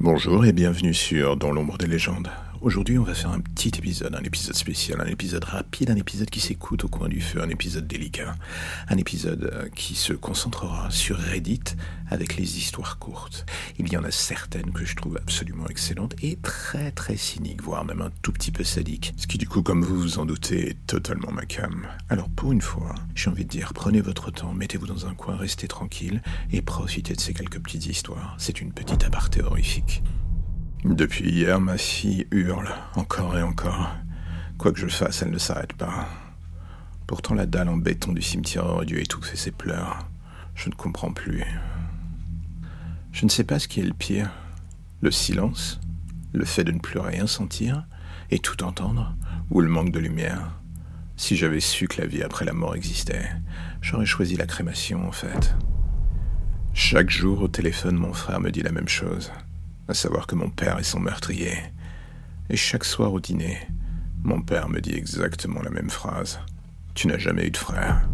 Bonjour et bienvenue sur Dans l'ombre des légendes. Aujourd'hui, on va faire un petit épisode, un épisode spécial, un épisode rapide, un épisode qui s'écoute au coin du feu, un épisode délicat, un épisode euh, qui se concentrera sur Reddit avec les histoires courtes. Il y en a certaines que je trouve absolument excellentes et très très cyniques, voire même un tout petit peu sadiques. Ce qui du coup, comme vous vous en doutez, est totalement ma cam. Alors pour une fois, j'ai envie de dire, prenez votre temps, mettez-vous dans un coin, restez tranquille et profitez de ces quelques petites histoires. C'est une petite aparté horrifique. Depuis hier, ma fille hurle, encore et encore. Quoi que je fasse, elle ne s'arrête pas. Pourtant, la dalle en béton du cimetière aurait dû étouffer ses pleurs. Je ne comprends plus. Je ne sais pas ce qui est le pire. Le silence, le fait de ne plus rien sentir et tout entendre, ou le manque de lumière. Si j'avais su que la vie après la mort existait, j'aurais choisi la crémation en fait. Chaque jour au téléphone, mon frère me dit la même chose à savoir que mon père est son meurtrier. Et chaque soir au dîner, mon père me dit exactement la même phrase. Tu n'as jamais eu de frère.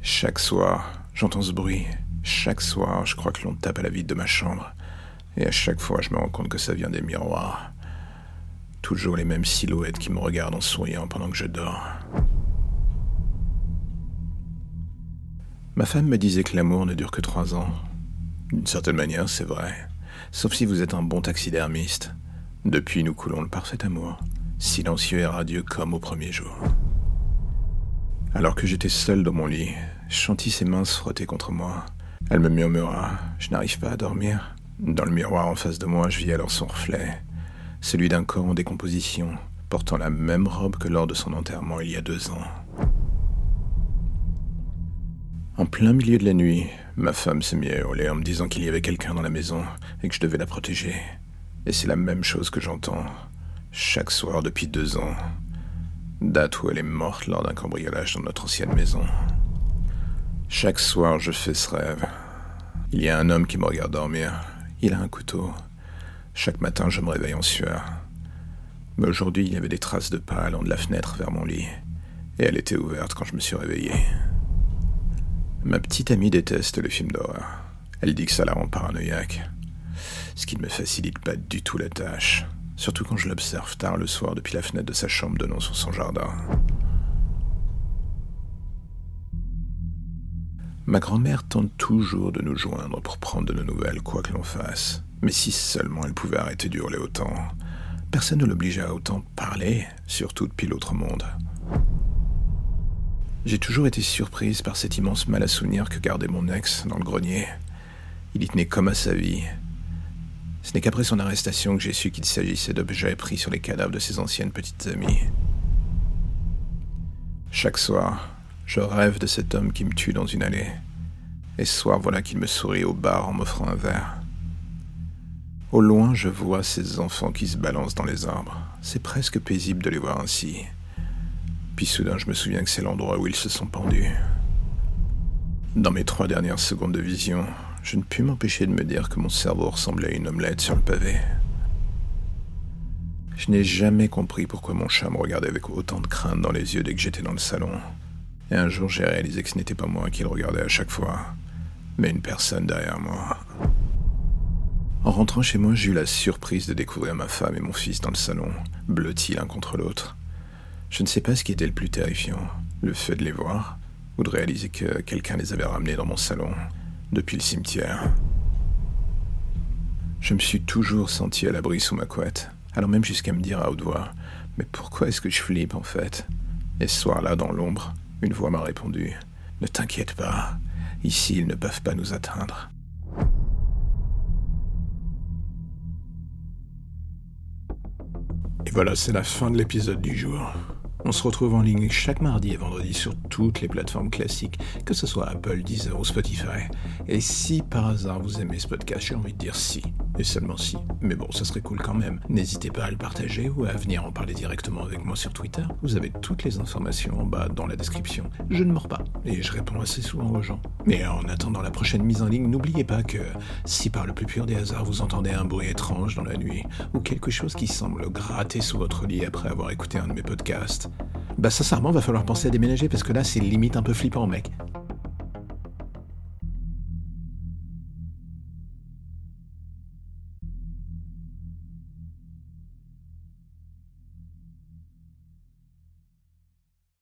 Chaque soir, j'entends ce bruit. Chaque soir, je crois que l'on tape à la vitre de ma chambre. Et à chaque fois, je me rends compte que ça vient des miroirs. Toujours les mêmes silhouettes qui me regardent en souriant pendant que je dors. Ma femme me disait que l'amour ne dure que trois ans. D'une certaine manière, c'est vrai. Sauf si vous êtes un bon taxidermiste. Depuis, nous coulons le parfait amour, silencieux et radieux comme au premier jour. Alors que j'étais seul dans mon lit, sentis ses mains se frotter contre moi. Elle me murmura Je n'arrive pas à dormir. Dans le miroir en face de moi, je vis alors son reflet, celui d'un corps en décomposition, portant la même robe que lors de son enterrement il y a deux ans. En plein milieu de la nuit, ma femme s'est mise à hurler en me disant qu'il y avait quelqu'un dans la maison et que je devais la protéger. Et c'est la même chose que j'entends chaque soir depuis deux ans, date où elle est morte lors d'un cambriolage dans notre ancienne maison. Chaque soir, je fais ce rêve. Il y a un homme qui me regarde dormir. Il a un couteau. Chaque matin, je me réveille en sueur. Mais aujourd'hui, il y avait des traces de pas allant de la fenêtre vers mon lit. Et elle était ouverte quand je me suis réveillé. Ma petite amie déteste le film d'horreur. Elle dit que ça la rend paranoïaque. Ce qui ne me facilite pas du tout la tâche. Surtout quand je l'observe tard le soir depuis la fenêtre de sa chambre donnant sur son jardin. Ma grand-mère tente toujours de nous joindre pour prendre de nos nouvelles, quoi que l'on fasse. Mais si seulement elle pouvait arrêter d'hurler autant. Personne ne l'obligeait à autant parler, surtout depuis l'autre monde. J'ai toujours été surprise par cet immense mal à souvenir que gardait mon ex dans le grenier. Il y tenait comme à sa vie. Ce n'est qu'après son arrestation que j'ai su qu'il s'agissait d'objets pris sur les cadavres de ses anciennes petites amies. Chaque soir, je rêve de cet homme qui me tue dans une allée. Et ce soir, voilà qu'il me sourit au bar en m'offrant un verre. Au loin, je vois ces enfants qui se balancent dans les arbres. C'est presque paisible de les voir ainsi. Puis soudain, je me souviens que c'est l'endroit où ils se sont pendus. Dans mes trois dernières secondes de vision, je ne pus m'empêcher de me dire que mon cerveau ressemblait à une omelette sur le pavé. Je n'ai jamais compris pourquoi mon chat me regardait avec autant de crainte dans les yeux dès que j'étais dans le salon. Et un jour, j'ai réalisé que ce n'était pas moi qui le regardais à chaque fois, mais une personne derrière moi. En rentrant chez moi, j'ai eu la surprise de découvrir ma femme et mon fils dans le salon, blottis l'un contre l'autre. Je ne sais pas ce qui était le plus terrifiant, le fait de les voir, ou de réaliser que quelqu'un les avait ramenés dans mon salon, depuis le cimetière. Je me suis toujours senti à l'abri sous ma couette, alors même jusqu'à me dire à haute voix Mais pourquoi est-ce que je flippe en fait? Et ce soir-là, dans l'ombre, une voix m'a répondu Ne t'inquiète pas, ici ils ne peuvent pas nous atteindre. Et voilà, c'est la fin de l'épisode du jour. On se retrouve en ligne chaque mardi et vendredi sur toutes les plateformes classiques, que ce soit Apple, Deezer ou Spotify. Et si par hasard vous aimez ce podcast, j'ai envie de dire si, et seulement si. Mais bon, ça serait cool quand même. N'hésitez pas à le partager ou à venir en parler directement avec moi sur Twitter. Vous avez toutes les informations en bas dans la description. Je ne mords pas et je réponds assez souvent aux gens. Mais en attendant la prochaine mise en ligne, n'oubliez pas que si par le plus pur des hasards vous entendez un bruit étrange dans la nuit ou quelque chose qui semble gratter sous votre lit après avoir écouté un de mes podcasts, bah sincèrement, va falloir penser à déménager parce que là, c'est limite un peu flippant, mec.